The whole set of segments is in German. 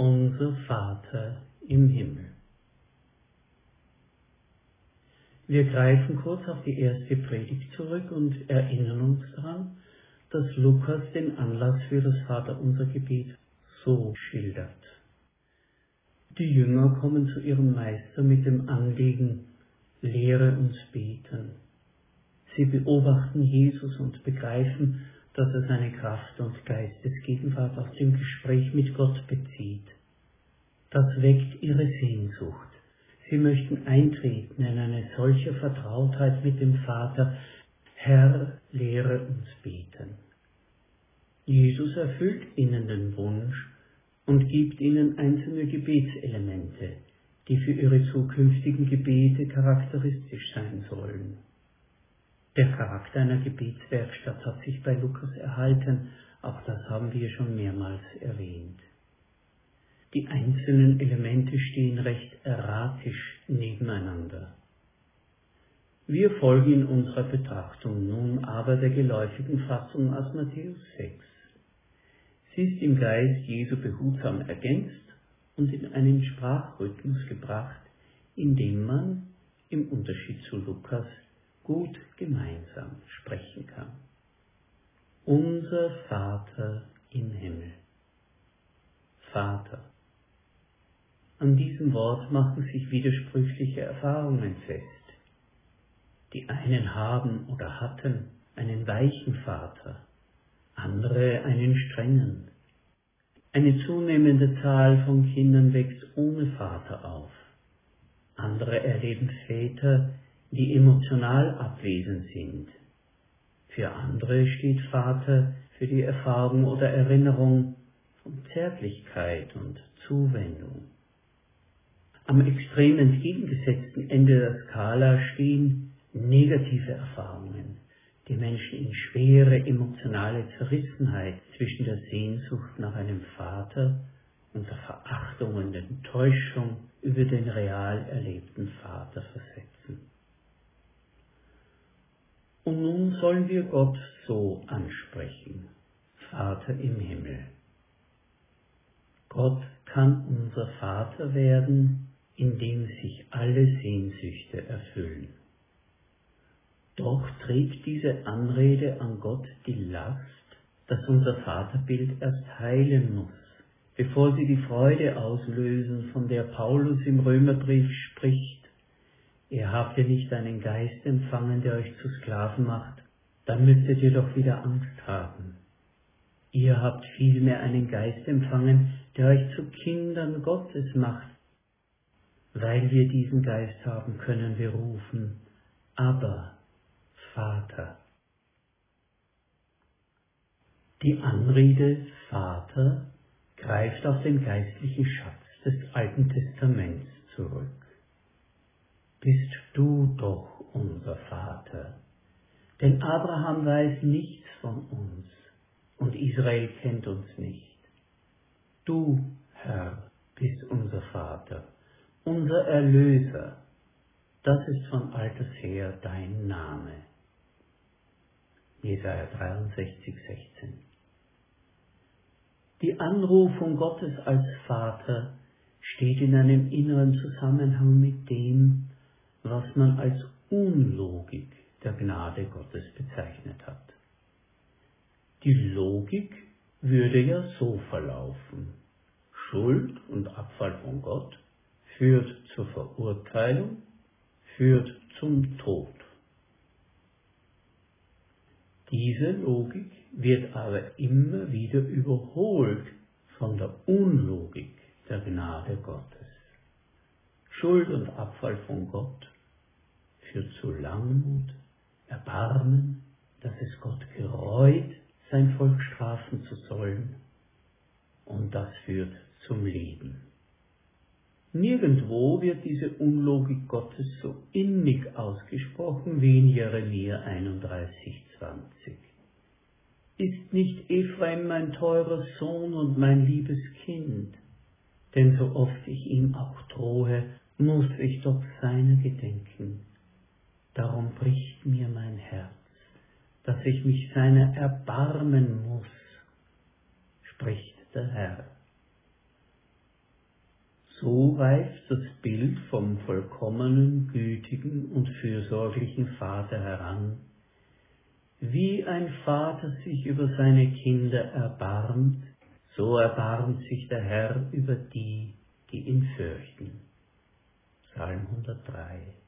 Unser Vater im Himmel. Wir greifen kurz auf die erste Predigt zurück und erinnern uns daran, dass Lukas den Anlass für das Vaterunser Gebet so schildert. Die Jünger kommen zu ihrem Meister mit dem Anliegen, lehre uns beten. Sie beobachten Jesus und begreifen, dass er seine Kraft und Geistesgegenwart aus dem Gespräch mit Gott bezieht. Das weckt ihre Sehnsucht. Sie möchten eintreten in eine solche Vertrautheit mit dem Vater. Herr, lehre uns beten. Jesus erfüllt ihnen den Wunsch und gibt ihnen einzelne Gebetselemente, die für ihre zukünftigen Gebete charakteristisch sein sollen. Der Charakter einer Gebetswerkstatt hat sich bei Lukas erhalten, auch das haben wir schon mehrmals erwähnt. Die einzelnen Elemente stehen recht erratisch nebeneinander. Wir folgen in unserer Betrachtung nun aber der geläufigen Fassung aus Matthäus 6. Sie ist im Geist Jesu behutsam ergänzt und in einen Sprachrhythmus gebracht, in dem man, im Unterschied zu Lukas, gut gemeinsam sprechen kann. Unser Vater im Himmel. Vater. An diesem Wort machen sich widersprüchliche Erfahrungen fest. Die einen haben oder hatten einen weichen Vater, andere einen strengen. Eine zunehmende Zahl von Kindern wächst ohne Vater auf. Andere erleben Väter, die emotional abwesend sind. Für andere steht Vater für die Erfahrung oder Erinnerung von Zärtlichkeit und Zuwendung. Am extrem entgegengesetzten Ende der Skala stehen negative Erfahrungen, die Menschen in schwere emotionale Zerrissenheit zwischen der Sehnsucht nach einem Vater und der Verachtung und Enttäuschung über den real erlebten Vater versetzen. Und nun sollen wir Gott so ansprechen, Vater im Himmel. Gott kann unser Vater werden, in dem sich alle Sehnsüchte erfüllen. Doch trägt diese Anrede an Gott die Last, dass unser Vaterbild erst heilen muss, bevor sie die Freude auslösen, von der Paulus im Römerbrief spricht. Ihr habt ja nicht einen Geist empfangen, der euch zu Sklaven macht, dann müsstet ihr doch wieder Angst haben. Ihr habt vielmehr einen Geist empfangen, der euch zu Kindern Gottes macht, weil wir diesen Geist haben, können wir rufen, aber Vater. Die Anrede Vater greift auf den geistlichen Schatz des Alten Testaments zurück. Bist du doch unser Vater. Denn Abraham weiß nichts von uns und Israel kennt uns nicht. Du, Herr, bist unser Vater unser Erlöser, das ist von alters her dein Name. Jesaja 63, 16. Die Anrufung Gottes als Vater steht in einem inneren Zusammenhang mit dem, was man als Unlogik der Gnade Gottes bezeichnet hat. Die Logik würde ja so verlaufen. Schuld und Abfall von Gott führt zur Verurteilung, führt zum Tod. Diese Logik wird aber immer wieder überholt von der Unlogik der Gnade Gottes. Schuld und Abfall von Gott führt zu Langmut, Erbarmen, dass es Gott gereut, sein Volk strafen zu sollen, und das führt zum Leben. Nirgendwo wird diese Unlogik Gottes so innig ausgesprochen wie in Jeremia 31, 20. Ist nicht Ephraim mein teurer Sohn und mein liebes Kind? Denn so oft ich ihm auch drohe, muss ich doch seiner gedenken. Darum bricht mir mein Herz, dass ich mich seiner erbarmen muss, spricht der Herr. So reift das Bild vom vollkommenen, gütigen und fürsorglichen Vater heran, wie ein Vater sich über seine Kinder erbarmt, so erbarmt sich der Herr über die, die ihn fürchten. Psalm 103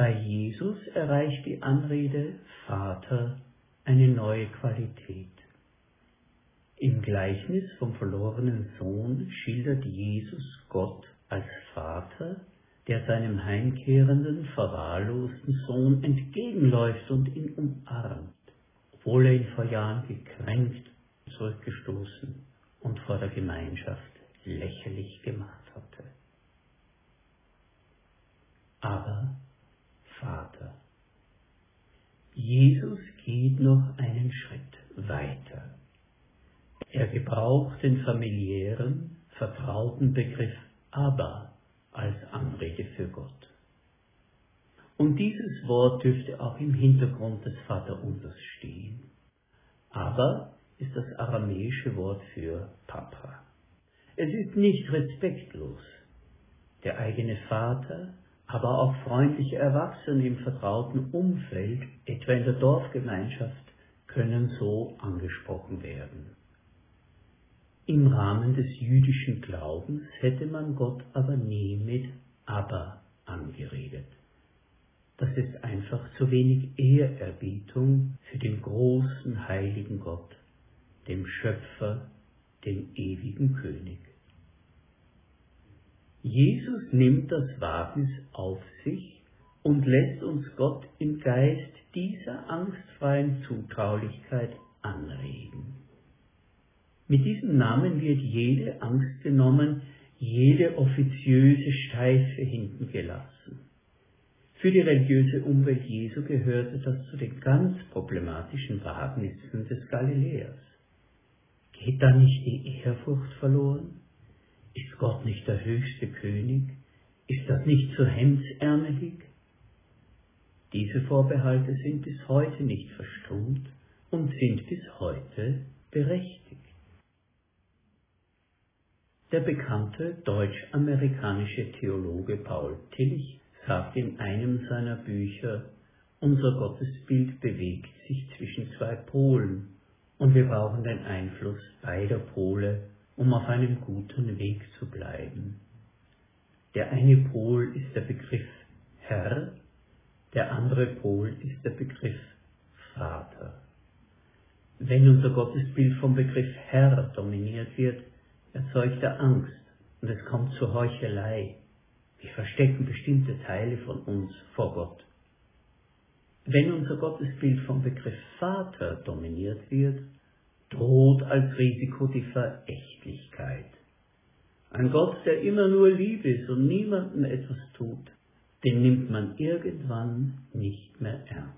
Bei Jesus erreicht die Anrede Vater eine neue Qualität. Im Gleichnis vom verlorenen Sohn schildert Jesus Gott als Vater, der seinem heimkehrenden, verwahrlosten Sohn entgegenläuft und ihn umarmt, obwohl er ihn vor Jahren gekränkt, zurückgestoßen und vor der Gemeinschaft lächerlich gemacht hatte. Aber Vater, Jesus geht noch einen Schritt weiter. Er gebraucht den familiären, vertrauten Begriff aber als Anrede für Gott. Und dieses Wort dürfte auch im Hintergrund des Vaterunsers stehen. Aber ist das aramäische Wort für Papa. Es ist nicht respektlos. Der eigene Vater, aber auch freundliche Erwachsene im vertrauten Umfeld, etwa in der Dorfgemeinschaft, können so angesprochen werden. Im Rahmen des jüdischen Glaubens hätte man Gott aber nie mit aber angeredet. Das ist einfach zu wenig Ehrerbietung für den großen heiligen Gott, dem Schöpfer, dem ewigen König. Jesus nimmt das Wagnis auf sich und lässt uns Gott im Geist dieser angstfreien Zutraulichkeit anregen. Mit diesem Namen wird jede Angst genommen, jede offiziöse Steife hinten gelassen. Für die religiöse Umwelt Jesu gehörte das zu den ganz problematischen Wagnissen des Galiläers. Geht da nicht die Ehrfurcht verloren? Ist Gott nicht der höchste König? Ist das nicht zu hemdsärmelig? Diese Vorbehalte sind bis heute nicht verstummt und sind bis heute berechtigt. Der bekannte deutsch-amerikanische Theologe Paul Tillich sagt in einem seiner Bücher, unser Gottesbild bewegt sich zwischen zwei Polen und wir brauchen den Einfluss beider Pole, um auf einem guten Weg zu bleiben. Der eine Pol ist der Begriff Herr, der andere Pol ist der Begriff Vater. Wenn unser Gottesbild vom Begriff Herr dominiert wird, erzeugt er Angst und es kommt zur Heuchelei. Wir verstecken bestimmte Teile von uns vor Gott. Wenn unser Gottesbild vom Begriff Vater dominiert wird, droht als Risiko die Verächtlichkeit. Ein Gott, der immer nur lieb ist und niemandem etwas tut, den nimmt man irgendwann nicht mehr ernst.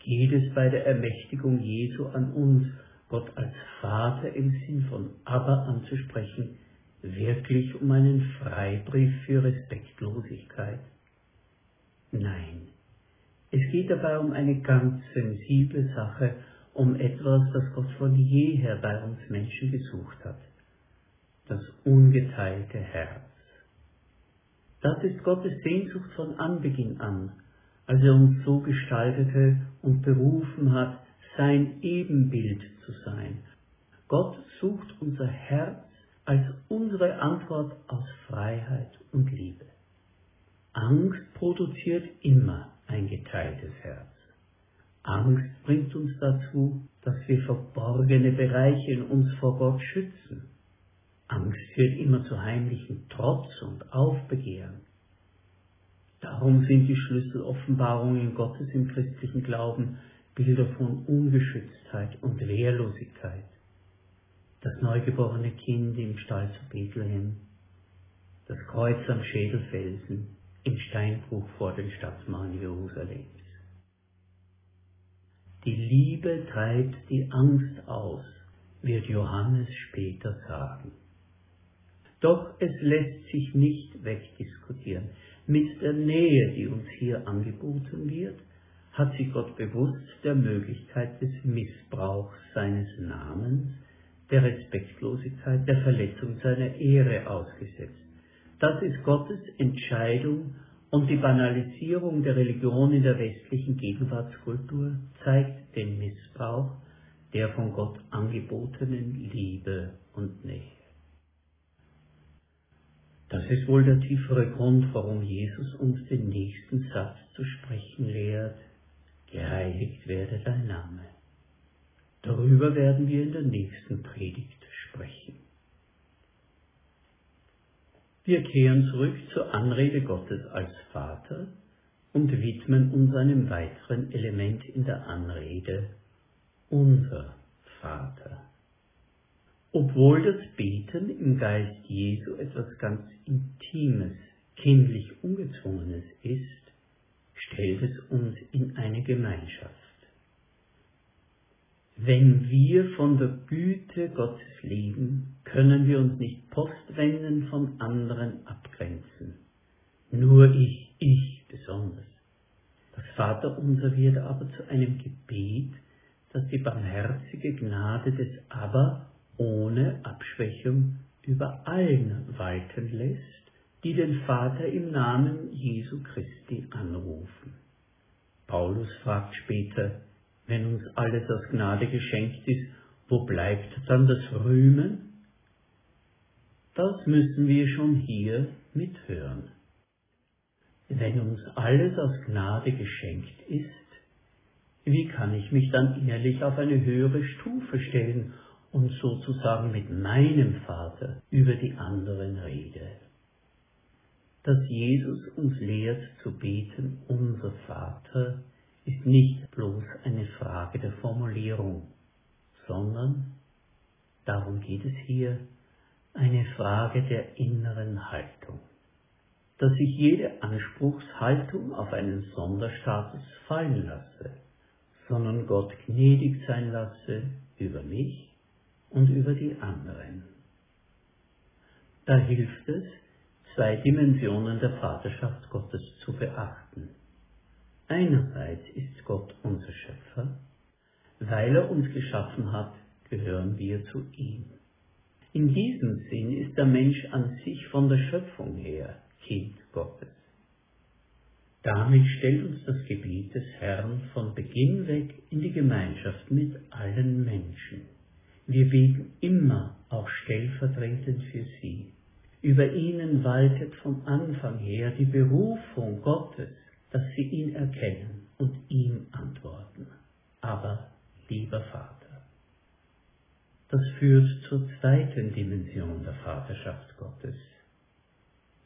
Geht es bei der Ermächtigung Jesu an uns Gott als Vater im Sinn von aber anzusprechen, wirklich um einen Freibrief für Respektlosigkeit? Nein, es geht dabei um eine ganz sensible Sache um etwas, das Gott von jeher bei uns Menschen gesucht hat. Das ungeteilte Herz. Das ist Gottes Sehnsucht von Anbeginn an, als er uns so gestaltete und berufen hat, sein Ebenbild zu sein. Gott sucht unser Herz als unsere Antwort aus Freiheit und Liebe. Angst produziert immer ein geteiltes Herz. Angst bringt uns dazu, dass wir verborgene Bereiche in uns vor Gott schützen. Angst führt immer zu heimlichen Trotz und Aufbegehren. Darum sind die Schlüsseloffenbarungen Gottes im christlichen Glauben Bilder von Ungeschütztheit und Wehrlosigkeit. Das neugeborene Kind im Stall zu Bethlehem, das Kreuz am Schädelfelsen, im Steinbruch vor den Stadtmauern Jerusalems. Die Liebe treibt die Angst aus, wird Johannes später sagen. Doch es lässt sich nicht wegdiskutieren. Mit der Nähe, die uns hier angeboten wird, hat sich Gott bewusst der Möglichkeit des Missbrauchs seines Namens, der Respektlosigkeit, der Verletzung seiner Ehre ausgesetzt. Das ist Gottes Entscheidung und die Banalisierung der Religion in der westlichen Gegenwartskultur zeigt den Missbrauch der von Gott angebotenen Liebe und Nähe. Das ist wohl der tiefere Grund, warum Jesus uns den nächsten Satz zu sprechen lehrt, geheiligt werde dein Name. Darüber werden wir in der nächsten Predigt sprechen. Wir kehren zurück zur Anrede Gottes als Vater und widmen uns einem weiteren Element in der Anrede, unser Vater. Obwohl das Beten im Geist Jesu etwas ganz Intimes, kindlich Ungezwungenes ist, stellt es uns in eine Gemeinschaft. Wenn wir von der Güte Gottes leben, können wir uns nicht postwenden von anderen abgrenzen. Nur ich, ich besonders. Das Vaterunser wird aber zu einem Gebet, das die barmherzige Gnade des Aber ohne Abschwächung über allen walten lässt, die den Vater im Namen Jesu Christi anrufen. Paulus fragt später, wenn uns alles aus Gnade geschenkt ist, wo bleibt dann das Rühmen? Das müssen wir schon hier mithören. Wenn uns alles aus Gnade geschenkt ist, wie kann ich mich dann ehrlich auf eine höhere Stufe stellen und sozusagen mit meinem Vater über die anderen rede? Dass Jesus uns lehrt zu beten, unser Vater, ist nicht bloß eine Frage der Formulierung, sondern, darum geht es hier, eine Frage der inneren Haltung. Dass ich jede Anspruchshaltung auf einen Sonderstatus fallen lasse, sondern Gott gnädig sein lasse über mich und über die anderen. Da hilft es, zwei Dimensionen der Vaterschaft Gottes zu beachten. Einerseits ist Gott unser Schöpfer, weil er uns geschaffen hat, gehören wir zu ihm. In diesem Sinn ist der Mensch an sich von der Schöpfung her Kind Gottes. Damit stellt uns das Gebiet des Herrn von Beginn weg in die Gemeinschaft mit allen Menschen. Wir beten immer auch stellvertretend für sie. Über ihnen waltet vom Anfang her die Berufung Gottes dass sie ihn erkennen und ihm antworten. Aber, lieber Vater, das führt zur zweiten Dimension der Vaterschaft Gottes.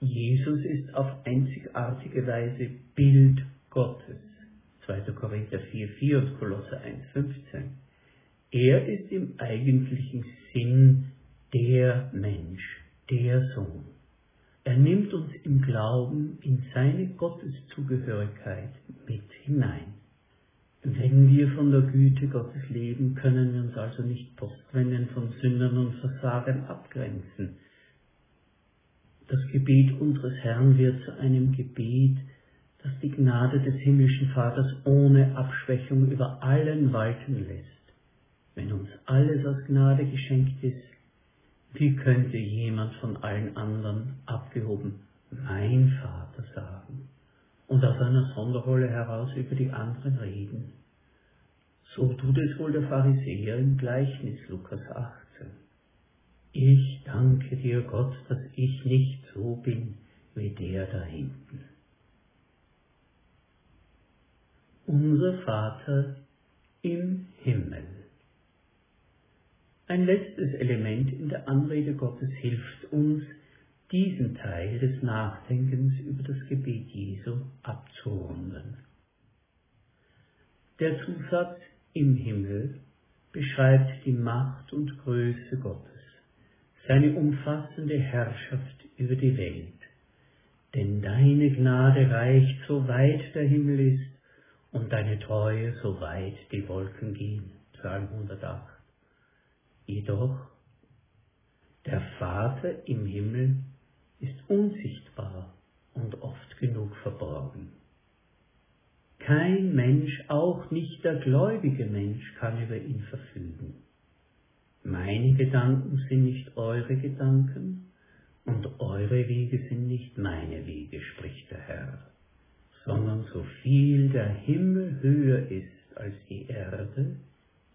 Jesus ist auf einzigartige Weise Bild Gottes. 2. Korinther 4,4 und Kolosse 1,15. Er ist im eigentlichen Sinn der Mensch, der Sohn. Er nimmt uns im Glauben in seine Gotteszugehörigkeit mit hinein. Wenn wir von der Güte Gottes leben, können wir uns also nicht postwendend von Sündern und Versagen abgrenzen. Das Gebet unseres Herrn wird zu einem Gebet, das die Gnade des himmlischen Vaters ohne Abschwächung über allen walten lässt wenn uns alles aus Gnade geschenkt ist, wie könnte jemand von allen anderen abgehoben mein Vater sagen und aus einer Sonderrolle heraus über die anderen reden? So tut es wohl der Pharisäer im Gleichnis Lukas 18. Ich danke dir, Gott, dass ich nicht so bin wie der da hinten. Unser Vater im Himmel. Ein letztes Element in der Anrede Gottes hilft uns, diesen Teil des Nachdenkens über das Gebet Jesu abzurunden. Der Zusatz im Himmel beschreibt die Macht und Größe Gottes, seine umfassende Herrschaft über die Welt. Denn deine Gnade reicht so weit der Himmel ist und deine Treue so weit die Wolken gehen. Psalm 108. Jedoch, der Vater im Himmel ist unsichtbar und oft genug verborgen. Kein Mensch, auch nicht der gläubige Mensch, kann über ihn verfügen. Meine Gedanken sind nicht eure Gedanken und eure Wege sind nicht meine Wege, spricht der Herr, sondern so viel der Himmel höher ist als die Erde,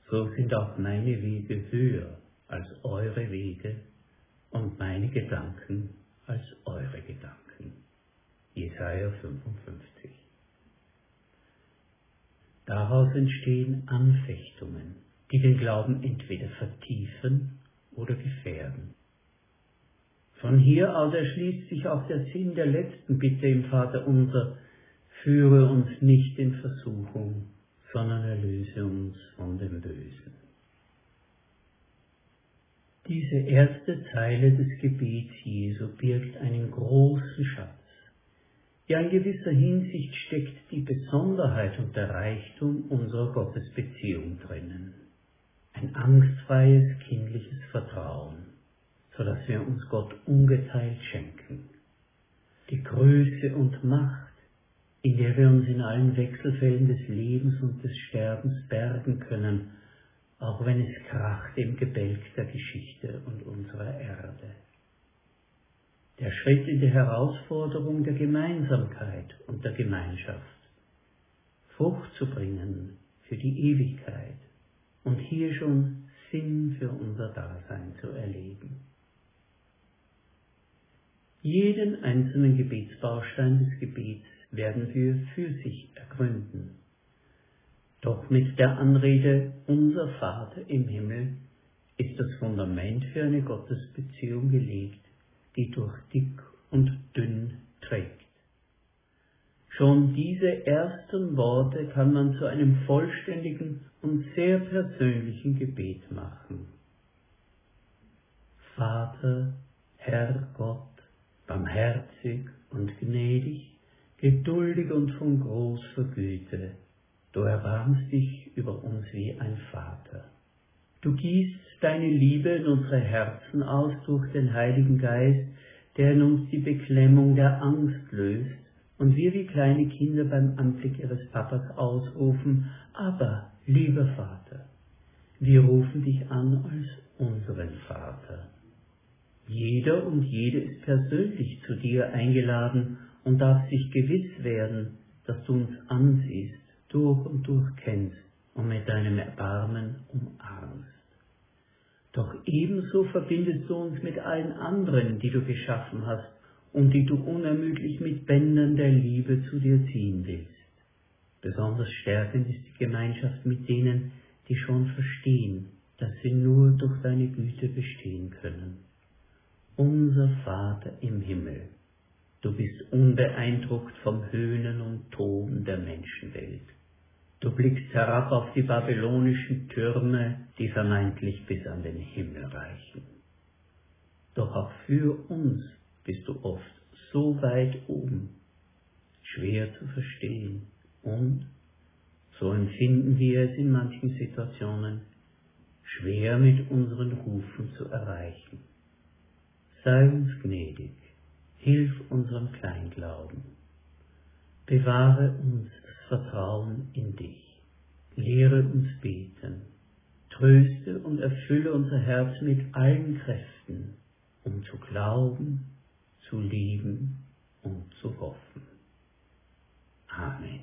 so sind auch meine Wege höher als eure Wege und meine Gedanken als eure Gedanken. Jesaja 55. Daraus entstehen Anfechtungen, die den Glauben entweder vertiefen oder gefährden. Von hier aus erschließt sich auch der Sinn der letzten Bitte im Vater unser, führe uns nicht in Versuchung, sondern erlöse uns von dem Bösen. Diese erste Zeile des Gebets Jesu birgt einen großen Schatz. Ja, in gewisser Hinsicht steckt die Besonderheit und der Reichtum unserer Gottesbeziehung drinnen. Ein angstfreies, kindliches Vertrauen, so dass wir uns Gott ungeteilt schenken. Die Größe und Macht, in der wir uns in allen Wechselfällen des Lebens und des Sterbens bergen können, auch wenn es kracht im Gebälk der Geschichte und unserer Erde. Der Schritt in die Herausforderung der Gemeinsamkeit und der Gemeinschaft, Frucht zu bringen für die Ewigkeit und hier schon Sinn für unser Dasein zu erleben. Jeden einzelnen Gebetsbaustein des Gebets werden wir für sich ergründen. Doch mit der Anrede Unser Vater im Himmel ist das Fundament für eine Gottesbeziehung gelegt, die durch dick und dünn trägt. Schon diese ersten Worte kann man zu einem vollständigen und sehr persönlichen Gebet machen. Vater, Herr Gott, barmherzig und gnädig, geduldig und von großer Güte, du erbarmst dich über uns wie ein Vater. Du gießt deine Liebe in unsere Herzen aus durch den Heiligen Geist, der in uns die Beklemmung der Angst löst und wir wie kleine Kinder beim Anblick ihres Papas ausrufen, aber, lieber Vater, wir rufen dich an als unseren Vater. Jeder und jede ist persönlich zu dir eingeladen und darf sich gewiss werden, dass du uns ansiehst, durch und durch kennst und mit deinem Erbarmen umarmst. Doch ebenso verbindest du uns mit allen anderen, die du geschaffen hast und die du unermüdlich mit Bändern der Liebe zu dir ziehen willst. Besonders stärkend ist die Gemeinschaft mit denen, die schon verstehen, dass sie nur durch deine Güte bestehen können. Unser Vater im Himmel, du bist unbeeindruckt vom Höhnen und Toben der Menschenwelt. Du blickst herab auf die babylonischen Türme, die vermeintlich bis an den Himmel reichen. Doch auch für uns bist du oft so weit oben, schwer zu verstehen und, so empfinden wir es in manchen Situationen, schwer mit unseren Rufen zu erreichen. Sei uns gnädig, hilf unserem Kleinglauben, bewahre uns Vertrauen in dich. Lehre uns beten. tröste und erfülle unser Herz mit allen Kräften, um zu glauben, zu lieben und zu hoffen. Amen.